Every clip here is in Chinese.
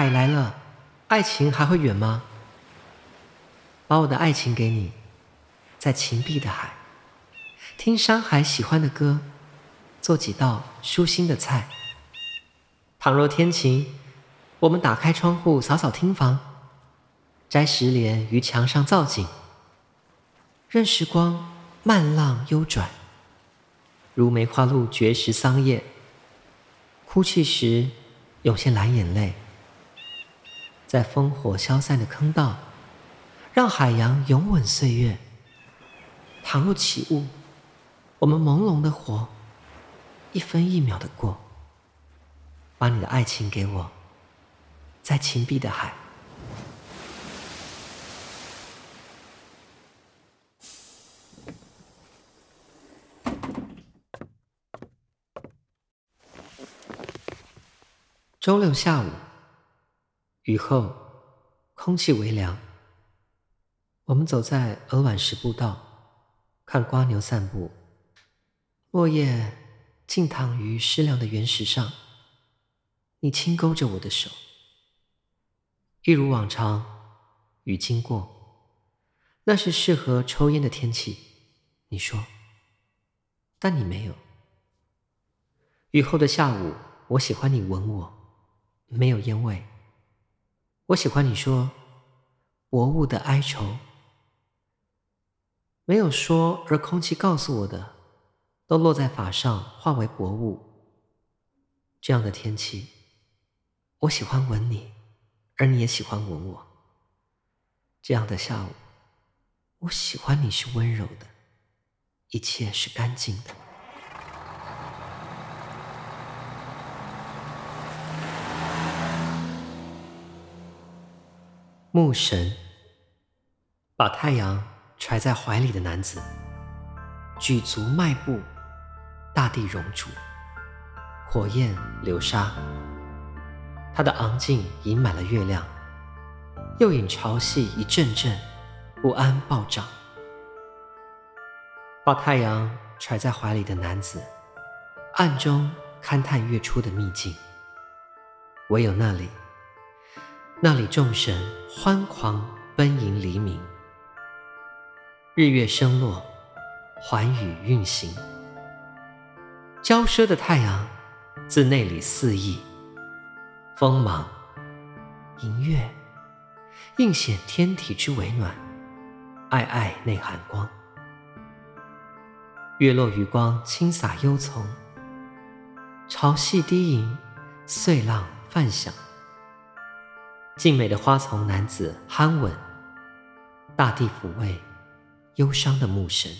海来了，爱情还会远吗？把我的爱情给你，在情碧的海，听山海喜欢的歌，做几道舒心的菜。倘若天晴，我们打开窗户扫扫厅房，摘石莲于墙上造景，任时光慢浪悠转，如梅花鹿绝食桑叶，哭泣时涌现蓝眼泪，在烽火消散的坑道，让海洋永吻岁月。倘若起雾，我们朦胧的活，一分一秒的过。把你的爱情给我，在情碧的海。周六下午，雨后，空气微凉。我们走在鹅卵石步道，看瓜牛散步，落叶静躺于湿凉的原石上。你轻勾着我的手，一如往常，雨经过，那是适合抽烟的天气。你说，但你没有。雨后的下午，我喜欢你吻我，没有烟味。我喜欢你说，薄雾的哀愁，没有说，而空气告诉我的，都落在发上，化为薄雾。这样的天气。我喜欢吻你，而你也喜欢吻我。这样的下午，我喜欢你是温柔的，一切是干净的。牧神，把太阳揣在怀里的男子，举足迈步，大地熔烛，火焰流沙。他的昂颈盈满了月亮，又引潮汐一阵阵不安暴涨。把太阳揣在怀里的男子，暗中勘探月初的秘境。唯有那里，那里众神欢狂奔迎黎明，日月升落，寰宇运行。骄奢的太阳自内里肆意。锋芒，银月，映显天体之微暖，暧暧内含光。月落余光轻洒幽丛，潮汐低吟，碎浪泛响。静美的花丛男子酣吻，大地抚慰忧伤的牧神。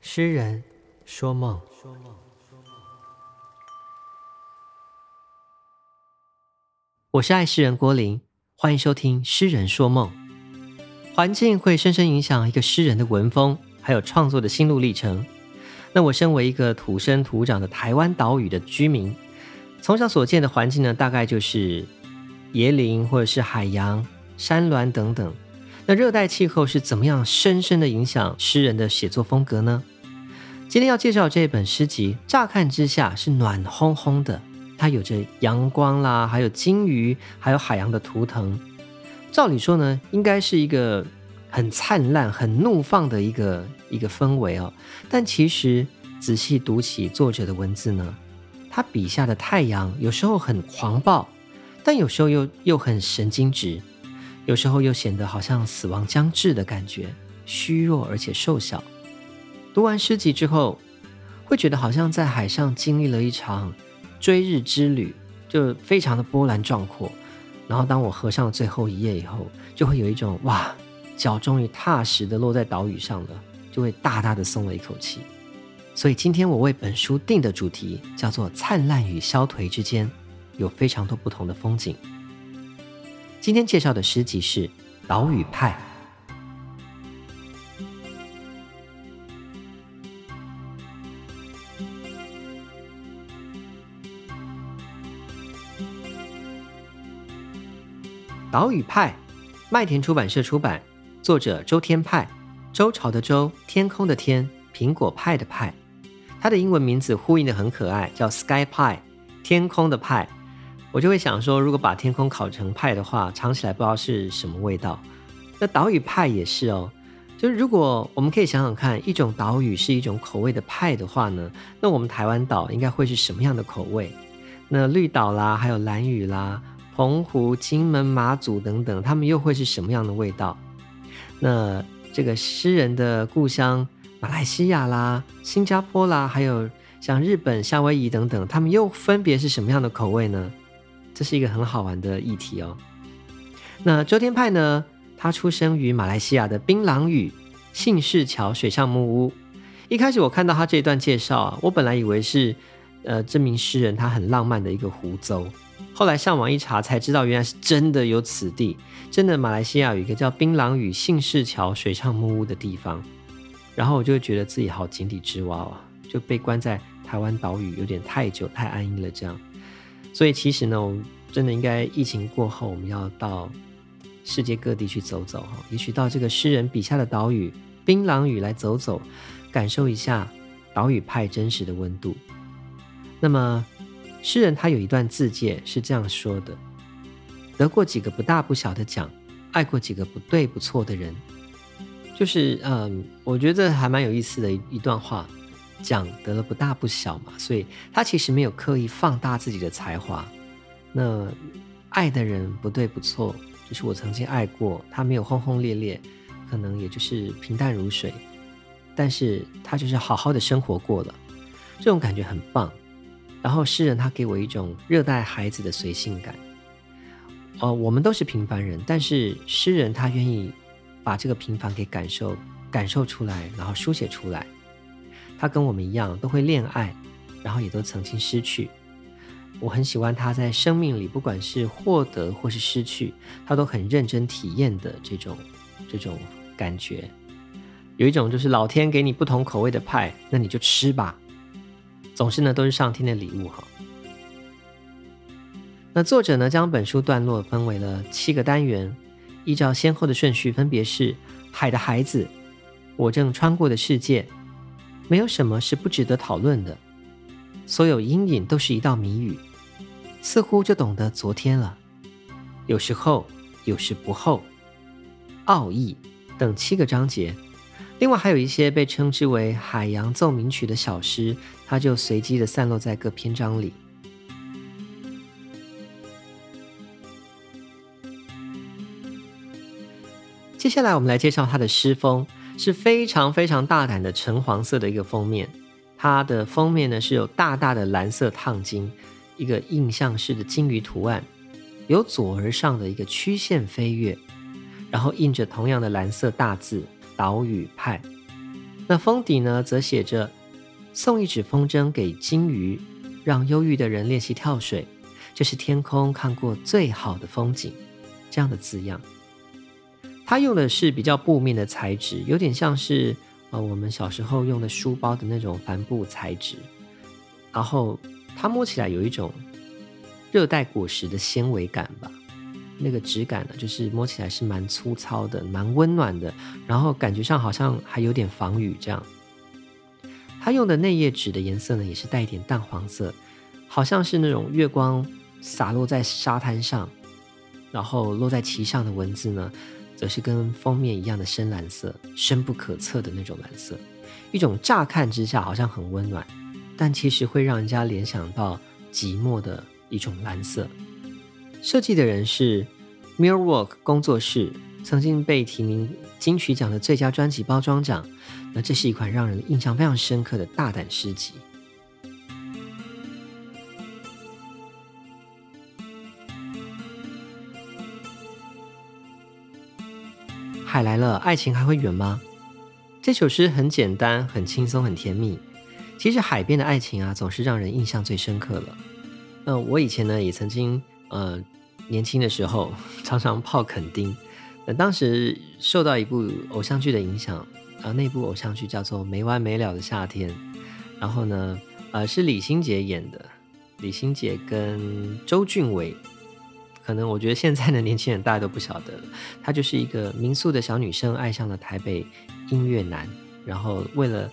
诗人说梦，我是爱诗人郭霖，欢迎收听《诗人说梦》。环境会深深影响一个诗人的文风，还有创作的心路历程。那我身为一个土生土长的台湾岛屿的居民，从小所见的环境呢，大概就是椰林或者是海洋、山峦等等。那热带气候是怎么样深深的影响诗人的写作风格呢？今天要介绍这本诗集，乍看之下是暖烘烘的，它有着阳光啦，还有鲸鱼，还有海洋的图腾。照理说呢，应该是一个很灿烂、很怒放的一个一个氛围哦。但其实仔细读起作者的文字呢，他笔下的太阳有时候很狂暴，但有时候又又很神经质，有时候又显得好像死亡将至的感觉，虚弱而且瘦小。读完诗集之后，会觉得好像在海上经历了一场追日之旅，就非常的波澜壮阔。然后当我合上最后一页以后，就会有一种哇，脚终于踏实的落在岛屿上了，就会大大的松了一口气。所以今天我为本书定的主题叫做“灿烂与消颓之间，有非常多不同的风景”。今天介绍的诗集是《岛屿派》。岛屿派，麦田出版社出版，作者周天派，周朝的周，天空的天，苹果派的派。它的英文名字呼应得很可爱，叫 Sky Pie，天空的派。我就会想说，如果把天空烤成派的话，尝起来不知道是什么味道。那岛屿派也是哦，就是如果我们可以想想看，一种岛屿是一种口味的派的话呢，那我们台湾岛应该会是什么样的口味？那绿岛啦，还有蓝屿啦、澎湖、金门、马祖等等，他们又会是什么样的味道？那这个诗人的故乡。马来西亚啦、新加坡啦，还有像日本、夏威夷等等，他们又分别是什么样的口味呢？这是一个很好玩的议题哦。那周天派呢？他出生于马来西亚的槟榔屿幸事桥水上木屋。一开始我看到他这段介绍啊，我本来以为是呃这名诗人他很浪漫的一个胡诌，后来上网一查才知道，原来是真的有此地，真的马来西亚有一个叫槟榔屿幸事桥水上木屋的地方。然后我就觉得自己好井底之蛙啊，就被关在台湾岛屿有点太久太安逸了这样。所以其实呢，我们真的应该疫情过后，我们要到世界各地去走走哈，也许到这个诗人笔下的岛屿槟榔屿来走走，感受一下岛屿派真实的温度。那么诗人他有一段自介是这样说的：得过几个不大不小的奖，爱过几个不对不错的人。就是嗯，我觉得还蛮有意思的一一段话，讲得了不大不小嘛，所以他其实没有刻意放大自己的才华。那爱的人不对不错，就是我曾经爱过，他没有轰轰烈烈，可能也就是平淡如水，但是他就是好好的生活过了，这种感觉很棒。然后诗人他给我一种热带孩子的随性感。哦，我们都是平凡人，但是诗人他愿意。把这个平凡给感受、感受出来，然后书写出来。他跟我们一样，都会恋爱，然后也都曾经失去。我很喜欢他在生命里，不管是获得或是失去，他都很认真体验的这种这种感觉。有一种就是老天给你不同口味的派，那你就吃吧。总是呢，都是上天的礼物哈。那作者呢，将本书段落分为了七个单元。依照先后的顺序，分别是《海的孩子》、我正穿过的世界、没有什么是不值得讨论的、所有阴影都是一道谜语，似乎就懂得昨天了。有时候，有时不候，奥义等七个章节。另外还有一些被称之为“海洋奏鸣曲”的小诗，它就随机的散落在各篇章里。接下来我们来介绍他的诗风，是非常非常大胆的橙黄色的一个封面。它的封面呢是有大大的蓝色烫金，一个印象式的鲸鱼图案，由左而上的一个曲线飞跃，然后印着同样的蓝色大字“岛屿派”。那封底呢则写着“送一纸风筝给鲸鱼，让忧郁的人练习跳水，这是天空看过最好的风景”这样的字样。他用的是比较布面的材质，有点像是呃我们小时候用的书包的那种帆布材质。然后它摸起来有一种热带果实的纤维感吧，那个质感呢，就是摸起来是蛮粗糙的，蛮温暖的。然后感觉上好像还有点防雨这样。他用的内页纸的颜色呢，也是带一点淡黄色，好像是那种月光洒落在沙滩上，然后落在其上的文字呢。则是跟封面一样的深蓝色，深不可测的那种蓝色，一种乍看之下好像很温暖，但其实会让人家联想到寂寞的一种蓝色。设计的人是 Mirrorwork 工作室，曾经被提名金曲奖的最佳专辑包装奖。那这是一款让人印象非常深刻的大胆诗集。海来了，爱情还会远吗？这首诗很简单，很轻松，很甜蜜。其实海边的爱情啊，总是让人印象最深刻了。呃，我以前呢，也曾经呃年轻的时候常常泡垦丁。那，当时受到一部偶像剧的影响，呃，那部偶像剧叫做《没完没了的夏天》。然后呢，呃，是李心洁演的，李心洁跟周俊伟可能我觉得现在的年轻人大家都不晓得了。她就是一个民宿的小女生，爱上了台北音乐男，然后为了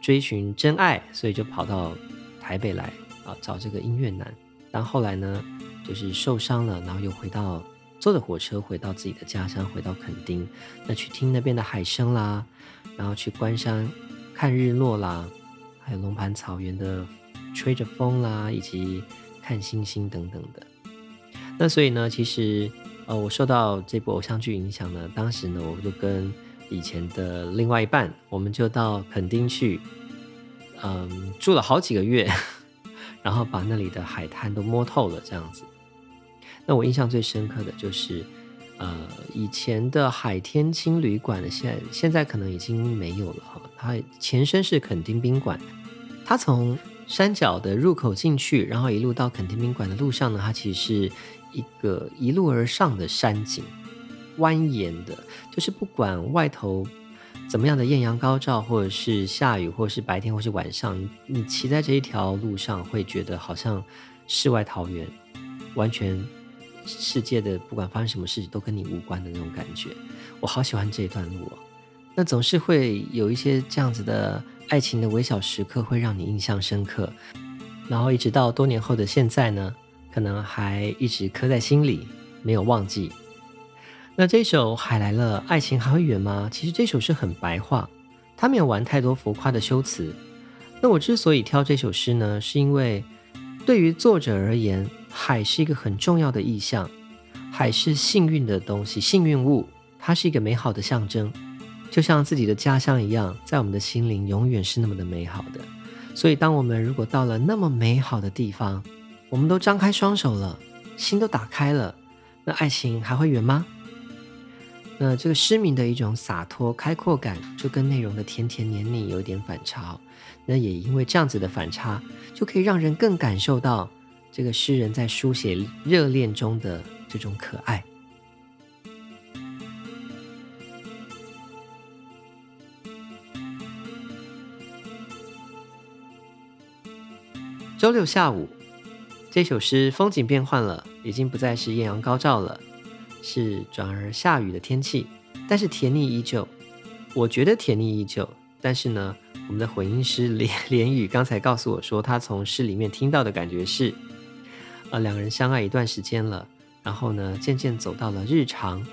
追寻真爱，所以就跑到台北来啊找这个音乐男。但后来呢，就是受伤了，然后又回到坐着火车回到自己的家乡，回到垦丁，那去听那边的海声啦，然后去关山看日落啦，还有龙盘草原的吹着风啦，以及看星星等等的。那所以呢，其实呃，我受到这部偶像剧影响呢，当时呢，我就跟以前的另外一半，我们就到垦丁去，嗯，住了好几个月，然后把那里的海滩都摸透了，这样子。那我印象最深刻的就是，呃，以前的海天青旅馆，现在现在可能已经没有了哈。它前身是垦丁宾馆，它从山脚的入口进去，然后一路到垦丁宾馆的路上呢，它其实是一个一路而上的山景，蜿蜒的，就是不管外头怎么样的艳阳高照，或者是下雨，或者是白天，或是晚上，你骑在这一条路上，会觉得好像世外桃源，完全。世界的不管发生什么事情都跟你无关的那种感觉，我好喜欢这一段路哦。那总是会有一些这样子的爱情的微小时刻，会让你印象深刻。然后一直到多年后的现在呢，可能还一直刻在心里，没有忘记。那这首《海来了，爱情还会远吗》？其实这首诗很白话，它没有玩太多浮夸的修辞。那我之所以挑这首诗呢，是因为对于作者而言。海是一个很重要的意象，海是幸运的东西，幸运物，它是一个美好的象征，就像自己的家乡一样，在我们的心灵永远是那么的美好的。所以，当我们如果到了那么美好的地方，我们都张开双手了，心都打开了，那爱情还会远吗？那这个诗名的一种洒脱、开阔感，就跟内容的甜甜黏腻有点反差。那也因为这样子的反差，就可以让人更感受到。这个诗人在书写热恋中的这种可爱。周六下午，这首诗风景变换了，已经不再是艳阳高照了，是转而下雨的天气，但是甜腻依旧。我觉得甜腻依旧，但是呢，我们的混音师连 连雨刚才告诉我说，他从诗里面听到的感觉是。呃，两个人相爱一段时间了，然后呢，渐渐走到了日常，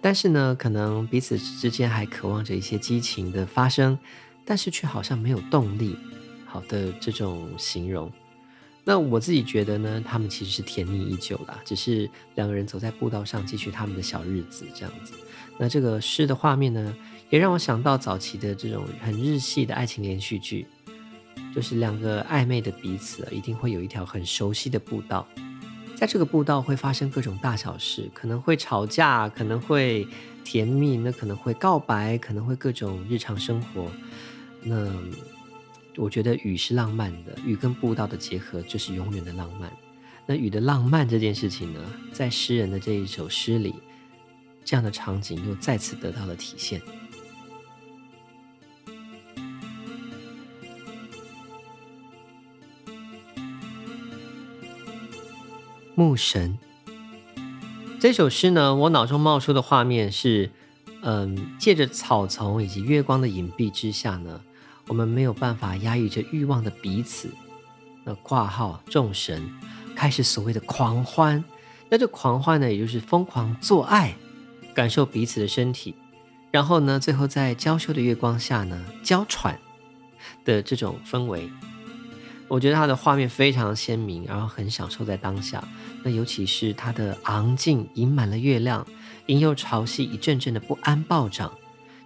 但是呢，可能彼此之间还渴望着一些激情的发生，但是却好像没有动力。好的，这种形容。那我自己觉得呢，他们其实是甜蜜依旧啦，只是两个人走在步道上，继续他们的小日子这样子。那这个诗的画面呢，也让我想到早期的这种很日系的爱情连续剧。就是两个暧昧的彼此，一定会有一条很熟悉的步道，在这个步道会发生各种大小事，可能会吵架，可能会甜蜜，那可能会告白，可能会各种日常生活。那我觉得雨是浪漫的，雨跟步道的结合就是永远的浪漫。那雨的浪漫这件事情呢，在诗人的这一首诗里，这样的场景又再次得到了体现。牧神这首诗呢，我脑中冒出的画面是，嗯，借着草丛以及月光的隐蔽之下呢，我们没有办法压抑着欲望的彼此，那挂号众神开始所谓的狂欢，那这狂欢呢，也就是疯狂做爱，感受彼此的身体，然后呢，最后在娇羞的月光下呢，娇喘的这种氛围。我觉得他的画面非常鲜明，然后很享受在当下。那尤其是他的昂劲盈满了月亮，引诱潮汐一阵阵的不安暴涨。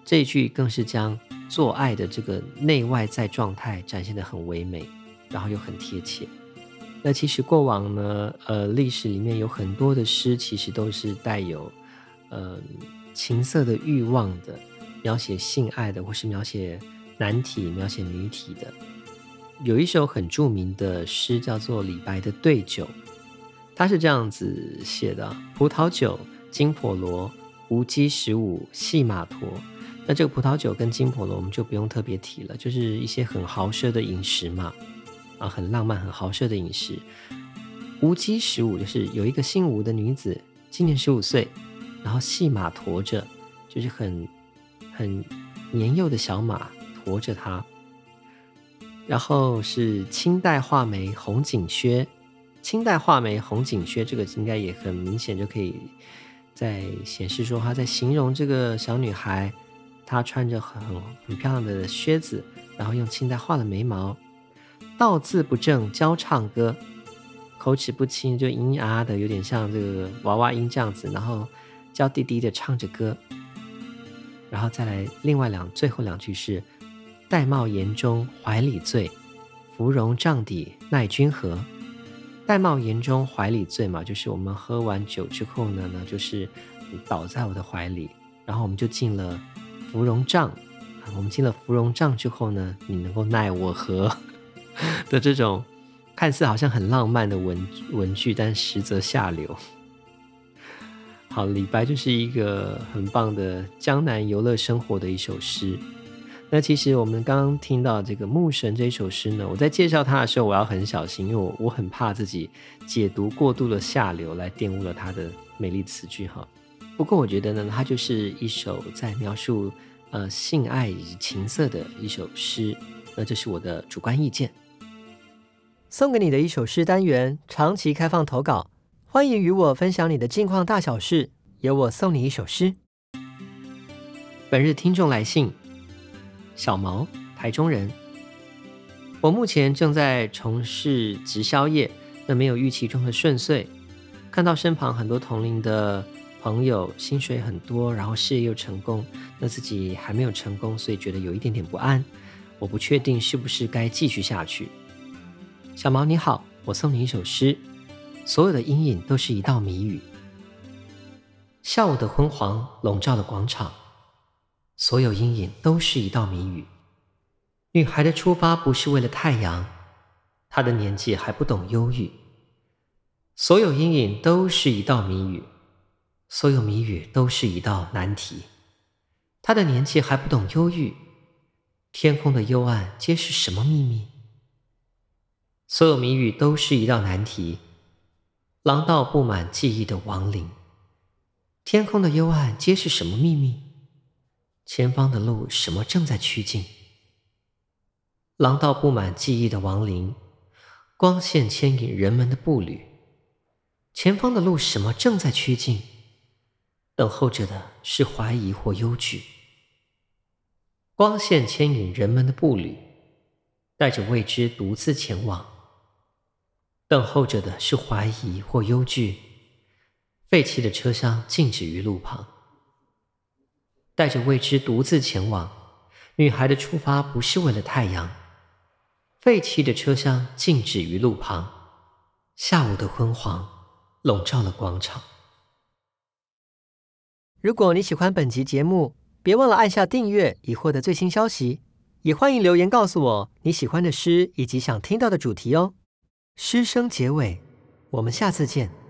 这一句更是将做爱的这个内外在状态展现得很唯美，然后又很贴切。那其实过往呢，呃，历史里面有很多的诗，其实都是带有呃情色的欲望的，描写性爱的，或是描写男体、描写女体的。有一首很著名的诗，叫做李白的《对酒》，他是这样子写的：葡萄酒，金婆罗，吴姬十五，系马驮。那这个葡萄酒跟金婆罗，我们就不用特别提了，就是一些很豪奢的饮食嘛，啊，很浪漫、很豪奢的饮食。吴姬十五就是有一个姓吴的女子，今年十五岁，然后系马驮着，就是很很年幼的小马驮着她。然后是清代画眉红锦靴，清代画眉红锦靴，这个应该也很明显就可以在显示说，她在形容这个小女孩，她穿着很很漂亮的靴子，然后用清代画的眉毛，倒字不正教唱歌，口齿不清就咿咿啊啊的，有点像这个娃娃音这样子，然后娇滴滴的唱着歌，然后再来另外两最后两句是。玳瑁岩中怀里醉，芙蓉帐底奈君何？玳瑁岩中怀里醉嘛，就是我们喝完酒之后呢，呢就是倒在我的怀里，然后我们就进了芙蓉帐。我们进了芙蓉帐之后呢，你能够奈我何？的这种看似好像很浪漫的文文句，但实则下流。好，李白就是一个很棒的江南游乐生活的一首诗。那其实我们刚刚听到这个《牧神》这首诗呢，我在介绍它的时候，我要很小心，因为我我很怕自己解读过度的下流，来玷污了它的美丽词句哈。不过我觉得呢，它就是一首在描述呃性爱以及情色的一首诗，那这是我的主观意见。送给你的一首诗单元，长期开放投稿，欢迎与我分享你的近况大小事，由我送你一首诗。本日听众来信。小毛，台中人。我目前正在从事直销业，那没有预期中的顺遂。看到身旁很多同龄的朋友薪水很多，然后事业又成功，那自己还没有成功，所以觉得有一点点不安。我不确定是不是该继续下去。小毛你好，我送你一首诗：所有的阴影都是一道谜语。下午的昏黄笼罩了广场。所有阴影都是一道谜语。女孩的出发不是为了太阳，她的年纪还不懂忧郁。所有阴影都是一道谜语，所有谜语都是一道难题。她的年纪还不懂忧郁，天空的幽暗皆是什么秘密？所有谜语都是一道难题。廊道布满记忆的亡灵，天空的幽暗皆是什么秘密？前方的路，什么正在趋近？廊道布满记忆的亡灵，光线牵引人们的步履。前方的路，什么正在趋近？等候着的是怀疑或忧惧。光线牵引人们的步履，带着未知独自前往。等候着的是怀疑或忧惧。废弃的车厢静止于路旁。带着未知独自前往，女孩的出发不是为了太阳。废弃的车厢静止于路旁，下午的昏黄笼罩了广场。如果你喜欢本集节目，别忘了按下订阅以获得最新消息，也欢迎留言告诉我你喜欢的诗以及想听到的主题哦。诗声结尾，我们下次见。